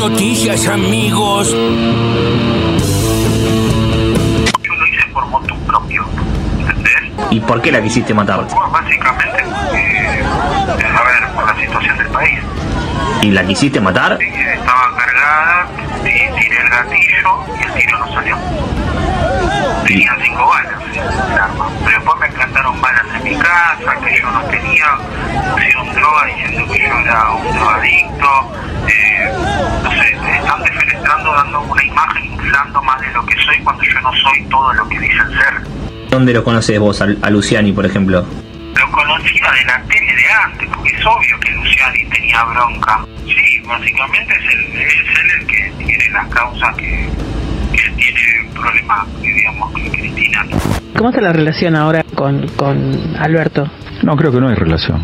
noticias, amigos. Yo lo hice por moto propio, ¿entendés? ¿Y por qué la quisiste matar? Bueno, básicamente porque, a ver, por la situación del país. ¿Y la quisiste matar? Sí, Estaba cargada, y tiré el gatillo y el tiro no salió. Tenía cinco balas el arma. Pero después me plantaron balas en mi casa, droga diciendo que yo era un drogadicto. Eh, no sé, están defenestrando, dando una imagen, inflando más de lo que soy cuando yo no soy todo lo que dicen ser. ¿Dónde lo conoces vos, a, a Luciani, por ejemplo? Lo conocía de la tele de antes, porque es obvio que Luciani tenía bronca. Sí, básicamente es, el, es él el que tiene las causas que, que tiene problemas, digamos, con Cristina. ¿Cómo está la relación ahora con, con Alberto? No, creo que no hay relación.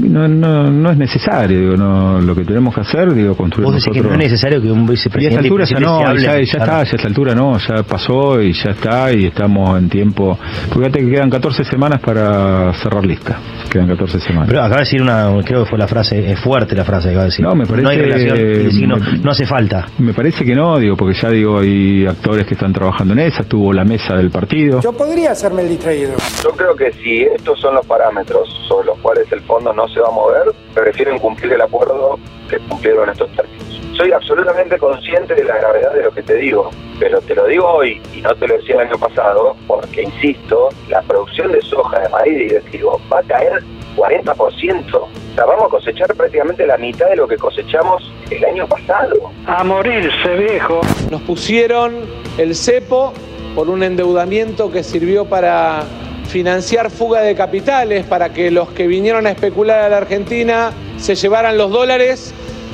No, no, no es necesario, digo, no, lo que tenemos que hacer, digo, construir Vos decís que nosotros... no es necesario que un Y a esta vicepresidente altura ya presidente no, hable. ya, ya está, ya a esta altura no, ya pasó y ya está y estamos en tiempo. Fíjate que quedan 14 semanas para cerrar lista. Quedan 14 semanas. Pero acaba de decir una, creo que fue la frase, es fuerte la frase que acaba de decir. No, me parece- No hay relación, quiere decir que no, no hace falta. Me parece que no, digo, porque ya digo, hay actores que están trabajando en esa, estuvo la mesa del partido. Yo podría hacerme el distraído. Yo creo que si estos son los parámetros sobre los cuales el fondo no se va a mover, prefieren cumplir el acuerdo que cumplieron estos términos. Soy absolutamente consciente de la gravedad de lo que te digo, pero te lo digo hoy y no te lo decía el año pasado, porque insisto, la producción de soja, de maíz y de trigo va a caer 40%. O sea, vamos a cosechar prácticamente la mitad de lo que cosechamos el año pasado. A morirse, viejo. Nos pusieron el cepo por un endeudamiento que sirvió para financiar fuga de capitales, para que los que vinieron a especular a la Argentina se llevaran los dólares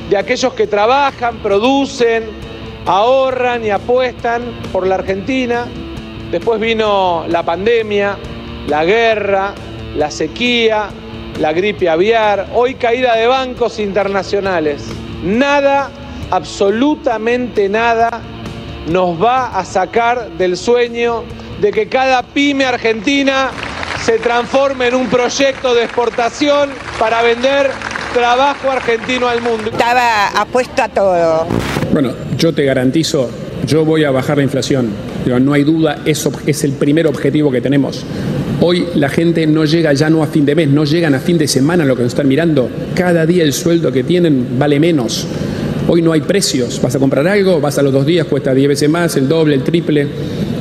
de aquellos que trabajan, producen, ahorran y apuestan por la Argentina. Después vino la pandemia, la guerra, la sequía, la gripe aviar, hoy caída de bancos internacionales. Nada, absolutamente nada, nos va a sacar del sueño de que cada pyme argentina se transforme en un proyecto de exportación para vender trabajo argentino al mundo. Estaba apuesto a todo. Bueno, yo te garantizo, yo voy a bajar la inflación. No hay duda, eso es el primer objetivo que tenemos. Hoy la gente no llega ya no a fin de mes, no llegan a fin de semana lo que nos están mirando. Cada día el sueldo que tienen vale menos. Hoy no hay precios. Vas a comprar algo, vas a los dos días, cuesta 10 veces más, el doble, el triple.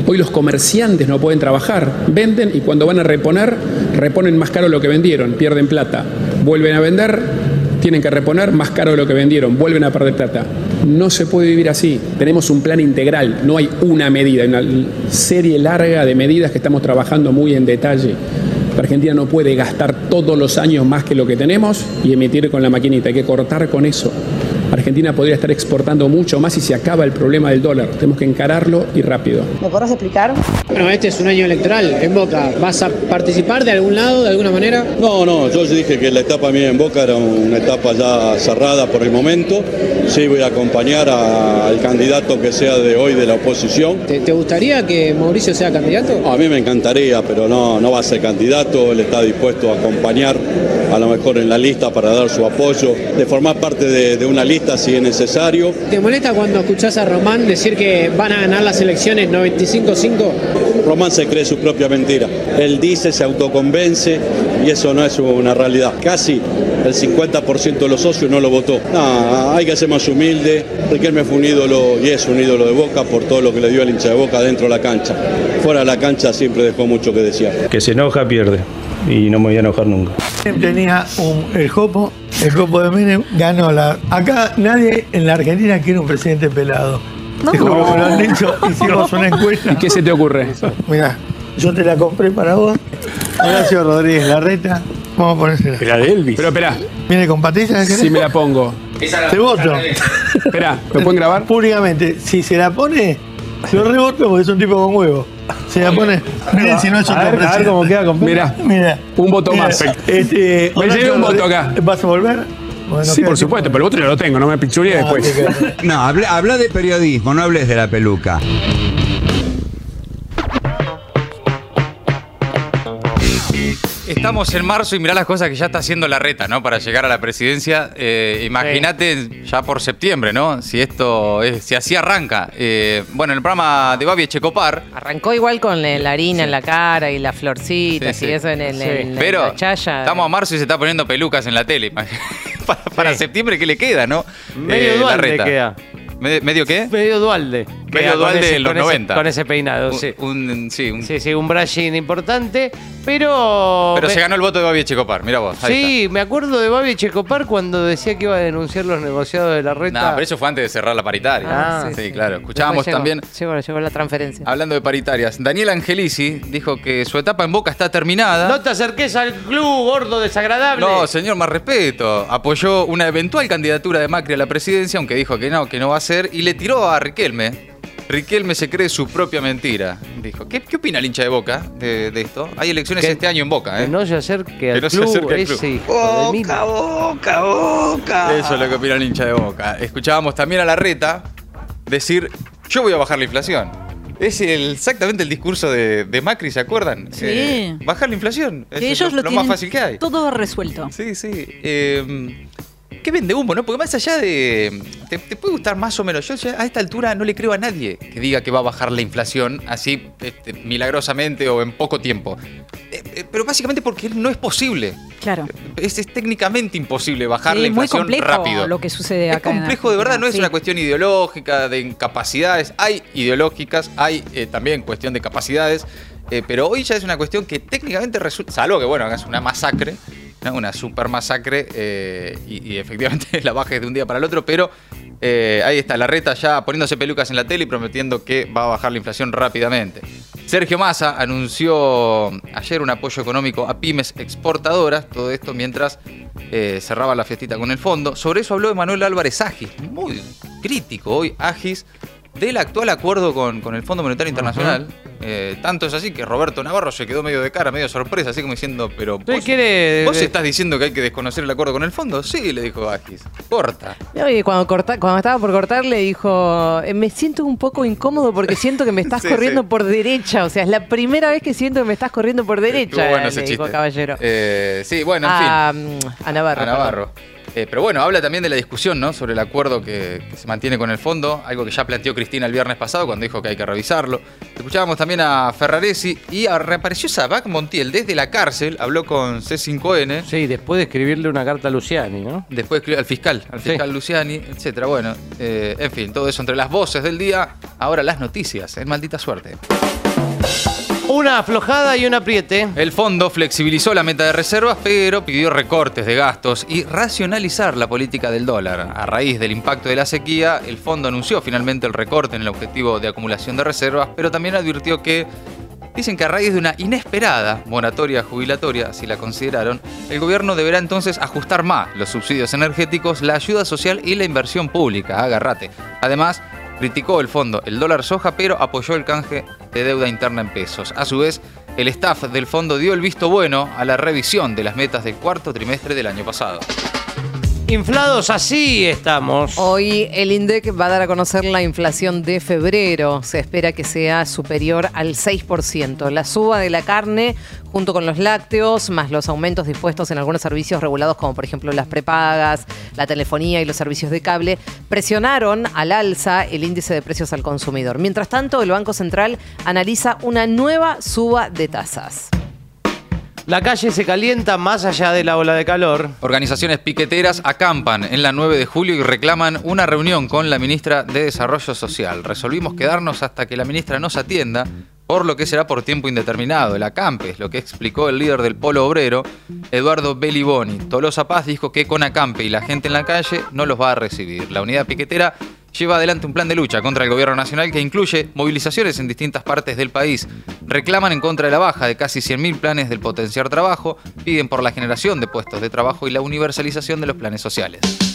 Hoy los comerciantes no pueden trabajar, venden y cuando van a reponer, reponen más caro lo que vendieron, pierden plata. Vuelven a vender, tienen que reponer más caro lo que vendieron, vuelven a perder plata. No se puede vivir así. Tenemos un plan integral, no hay una medida, hay una serie larga de medidas que estamos trabajando muy en detalle. La Argentina no puede gastar todos los años más que lo que tenemos y emitir con la maquinita, hay que cortar con eso. Argentina podría estar exportando mucho más si se acaba el problema del dólar. Tenemos que encararlo y rápido. ¿Me podrás explicar? Bueno, este es un año electoral en Boca. ¿Vas a participar de algún lado, de alguna manera? No, no, yo dije que la etapa mía en Boca era una etapa ya cerrada por el momento. Sí, voy a acompañar a- al candidato que sea de hoy de la oposición. ¿Te, te gustaría que Mauricio sea candidato? A mí me encantaría, pero no, no va a ser candidato. Él está dispuesto a acompañar, a lo mejor en la lista para dar su apoyo, de formar parte de, de una lista si es necesario. ¿Te molesta cuando escuchás a Román decir que van a ganar las elecciones 95-5? Román se cree su propia mentira. Él dice, se autoconvence y eso no es una realidad. Casi el 50% de los socios no lo votó. No, hay que ser más humilde. Riquelme fue un ídolo y es un ídolo de Boca por todo lo que le dio al hincha de Boca dentro de la cancha. Fuera de la cancha siempre dejó mucho que desear. Que se enoja, pierde. Y no me voy a enojar nunca. Tenía un- el Jopo, el Jopo de Menem ganó la. Acá nadie en la Argentina quiere un presidente pelado. Te juro que me lo han dicho, hicimos una encuesta. ¿Y qué se te ocurre? Mira, yo te la compré para vos. Horacio Rodríguez Larreta. Vamos a ponérsela. La de Elvis. Pero espera. ¿Viene con patillas? Si me la pongo. Te voto. Espera, ¿lo pueden grabar? Públicamente, si se la pone, lo reboto porque es un tipo con huevo. Se la pone. Miren si no es A otro ver, a ver cómo queda con- Mirá. Mira. Un voto Mira, más. Este, Me llevé un voto acá. ¿Vas a volver? Bueno, Sí, por supuesto, pero el otro ya lo tengo, no me pichuría Ah, después. No, habla, habla de periodismo, no hables de la peluca. Estamos en marzo y mirá las cosas que ya está haciendo la reta, ¿no? Para llegar a la presidencia. Eh, Imagínate ya por septiembre, ¿no? Si esto es, si así arranca. Eh, bueno, en el programa de Babi Echecopar. Arrancó igual con la la harina en la cara y las florcitas Sí, y eso en, el, en la- Pero la chaya. estamos a marzo y se está poniendo pelucas en la tele. para para septiembre, ¿qué le queda, no? Medio Eh, la Dualde reta. queda. ¿Me- ¿Medio qué? Medio Dualde. Con Dualde ese- de los con ese- 90. con ese peinado, Un- sí. Un, sí, un- Sí, sí, un brushing importante, pero... Pero me- se ganó el voto de Babi Echecopar, mira vos. ahí Sí, me acuerdo de Babi Checopar cuando decía que iba a denunciar los negociados de la reta. No, pero eso fue antes de cerrar la paritaria. Ah, sí, sí, sí. claro. Escuchábamos llegó- también Llegó, llegó la transferencia. Hablando de paritarias, Daniel Angelici dijo que su etapa en Boca está terminada. No te acerques al club, gordo desagradable. No, señor, más respeto. Apoyó una eventual candidatura de Macri a la presidencia, aunque dijo que no, que no va a ser, y le tiró a Riquelme. Riquelme se cree su propia mentira. Dijo, ¿qué, qué opina el hincha de Boca de, de esto? Hay elecciones Que- este año en Boca, ¿eh? Que no se acerque al no se club, acerque al ese club. hijo de mil. boca, boca. Eso es lo que opina el hincha de Boca. Escuchábamos también a la reta decir, yo voy a bajar la inflación. Es el- exactamente el discurso de, de Macri, ¿se acuerdan? Sí. Eh, bajar la inflación. Que Es ellos lo, lo tienen más fácil que hay. todo resuelto. Sí, sí. Eh, ¿Qué vende humo, no? Porque más allá de. Te, te puede gustar más o menos. Yo ya a esta altura no le creo a nadie que diga que va a bajar la inflación así este, milagrosamente o en poco tiempo. Eh, eh, pero básicamente porque no es posible. Claro. Es, es técnicamente imposible bajar Sí, la es muy inflación complejo rápido. lo que sucede Es acá. en complejo de verdad, no es una cuestión ideológica, de incapacidades. Hay ideológicas, hay eh, también cuestión de capacidades, pero hoy ya es una cuestión que técnicamente resulta, salvo que bueno, hagas una masacre, ¿no? una super masacre, eh, y, y efectivamente la bajes de un día para el otro, pero eh, ahí está, la reta ya poniéndose pelucas en la tele y prometiendo que va a bajar la inflación rápidamente. Sergio Massa anunció ayer un apoyo económico a pymes exportadoras, todo esto mientras eh, cerraba la fiestita con el fondo. Sobre eso habló Manuel Álvarez Agis, muy crítico hoy Agis del actual acuerdo con, con el Fondo Monetario Internacional. Eh, tanto es así que Roberto Navarro se quedó medio de cara, medio sorpresa, así como diciendo, pero vos, quiere- ¿vos estás diciendo que hay que desconocer el acuerdo con el fondo? Sí, le dijo Agis. Corta. No, y cuando, corta- cuando estaba por cortar le dijo, "Eh, me siento un poco incómodo porque siento que me estás Sí, corriendo sí. por derecha. O sea, es la primera vez que siento que me estás corriendo por derecha, Estuvo bueno ese dijo chiste. Caballero. Eh, sí, bueno, en a, fin. mm, a Navarro. A Navarro. Eh, pero bueno, habla también de la discusión ¿no? sobre el acuerdo que, que se mantiene con el fondo, algo que ya planteó Cristina el viernes pasado cuando dijo que hay que revisarlo. Escuchábamos también a Ferraresi y a- reapareció Sabac Montiel desde la cárcel, habló con C5N. Sí, después de escribirle una carta a Luciani, ¿no? Después al fiscal, al Sí. fiscal Luciani, etcétera. Bueno, eh, en fin, todo eso entre las voces del día. Ahora las noticias, en maldita suerte. Una aflojada y un apriete. El fondo flexibilizó la meta de reservas, pero pidió recortes de gastos y racionalizar la política del dólar. A raíz del impacto de la sequía, el fondo anunció finalmente el recorte en el objetivo de acumulación de reservas, pero también advirtió que Dicen que a raíz de una inesperada moratoria jubilatoria, si la consideraron, el gobierno deberá entonces ajustar más los subsidios energéticos, la ayuda social y la inversión pública. Agarrate. Además, criticó el fondo el dólar soja, pero apoyó el canje de deuda interna en pesos. A su vez, el staff del fondo dio el visto bueno a la revisión de las metas del cuarto trimestre del año pasado. Inflados así estamos. Hoy el INDEC va a dar a conocer la inflación de febrero. Se espera que sea superior al 6%. La suba de la carne, junto con los lácteos, más los aumentos dispuestos en algunos servicios regulados, como por ejemplo las prepagas, la telefonía y los servicios de cable, presionaron al alza el índice de precios al consumidor. Mientras tanto, el Banco Central analiza una nueva suba de tasas. La calle se calienta más allá de la ola de calor. Organizaciones piqueteras acampan en la 9 de julio y reclaman una reunión con la ministra de Desarrollo Social. Resolvimos quedarnos hasta que la ministra nos atienda, por lo que será por tiempo indeterminado. El acampe es lo que explicó el líder del Polo Obrero, Eduardo Beliboni. Tolosa Paz dijo que con acampe y la gente en la calle no los va a recibir. La unidad piquetera lleva adelante un plan de lucha contra el gobierno nacional que incluye movilizaciones en distintas partes del país. Reclaman en contra de la baja de casi 100.000 planes del potenciar trabajo, piden por la generación de puestos de trabajo y la universalización de los planes sociales.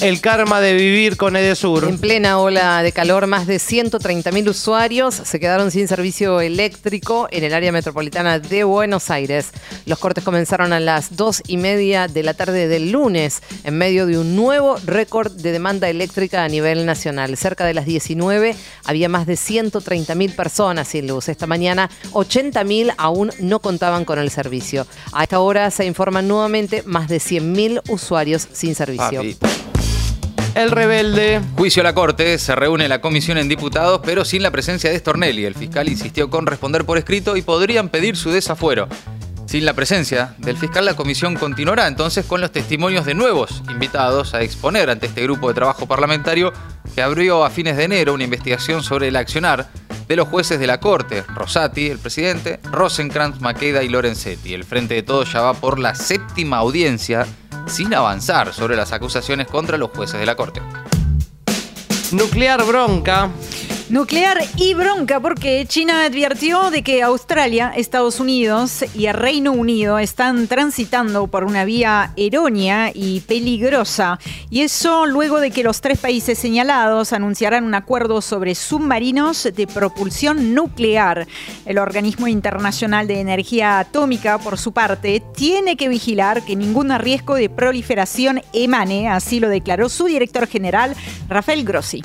El karma de vivir con Edesur. En plena ola de calor, más de 130.000 usuarios se quedaron sin servicio eléctrico en el área metropolitana de Buenos Aires. Los cortes comenzaron a las 2 y media de la tarde del lunes, en medio de un nuevo récord de demanda eléctrica a nivel nacional. Cerca de las 19 había más de 130.000 personas sin luz. Esta mañana 80.000 aún no contaban con el servicio. A esta hora se informan nuevamente más de 100.000 usuarios sin servicio. El rebelde. Juicio a la Corte, se reúne la comisión en diputados, pero sin la presencia de Stornelli. El fiscal insistió con responder por escrito y podrían pedir su desafuero. Sin la presencia del fiscal, la comisión continuará entonces con los testimonios de nuevos invitados a exponer ante este grupo de trabajo parlamentario que abrió a fines de enero una investigación sobre el accionar de los jueces de la Corte, Rosati, el presidente, Rosenkrantz, Maqueda y Lorenzetti. El Frente de Todos ya va por la séptima audiencia sin avanzar sobre las acusaciones contra los jueces de la Corte. Nuclear bronca. Nuclear y bronca porque China advirtió de que Australia, Estados Unidos y el Reino Unido están transitando por una vía errónea y peligrosa. Y eso luego de que los tres países señalados anunciaran un acuerdo sobre submarinos de propulsión nuclear. El Organismo Internacional de Energía Atómica, por su parte, tiene que vigilar que ningún riesgo de proliferación emane, así lo declaró su director general, Rafael Grossi.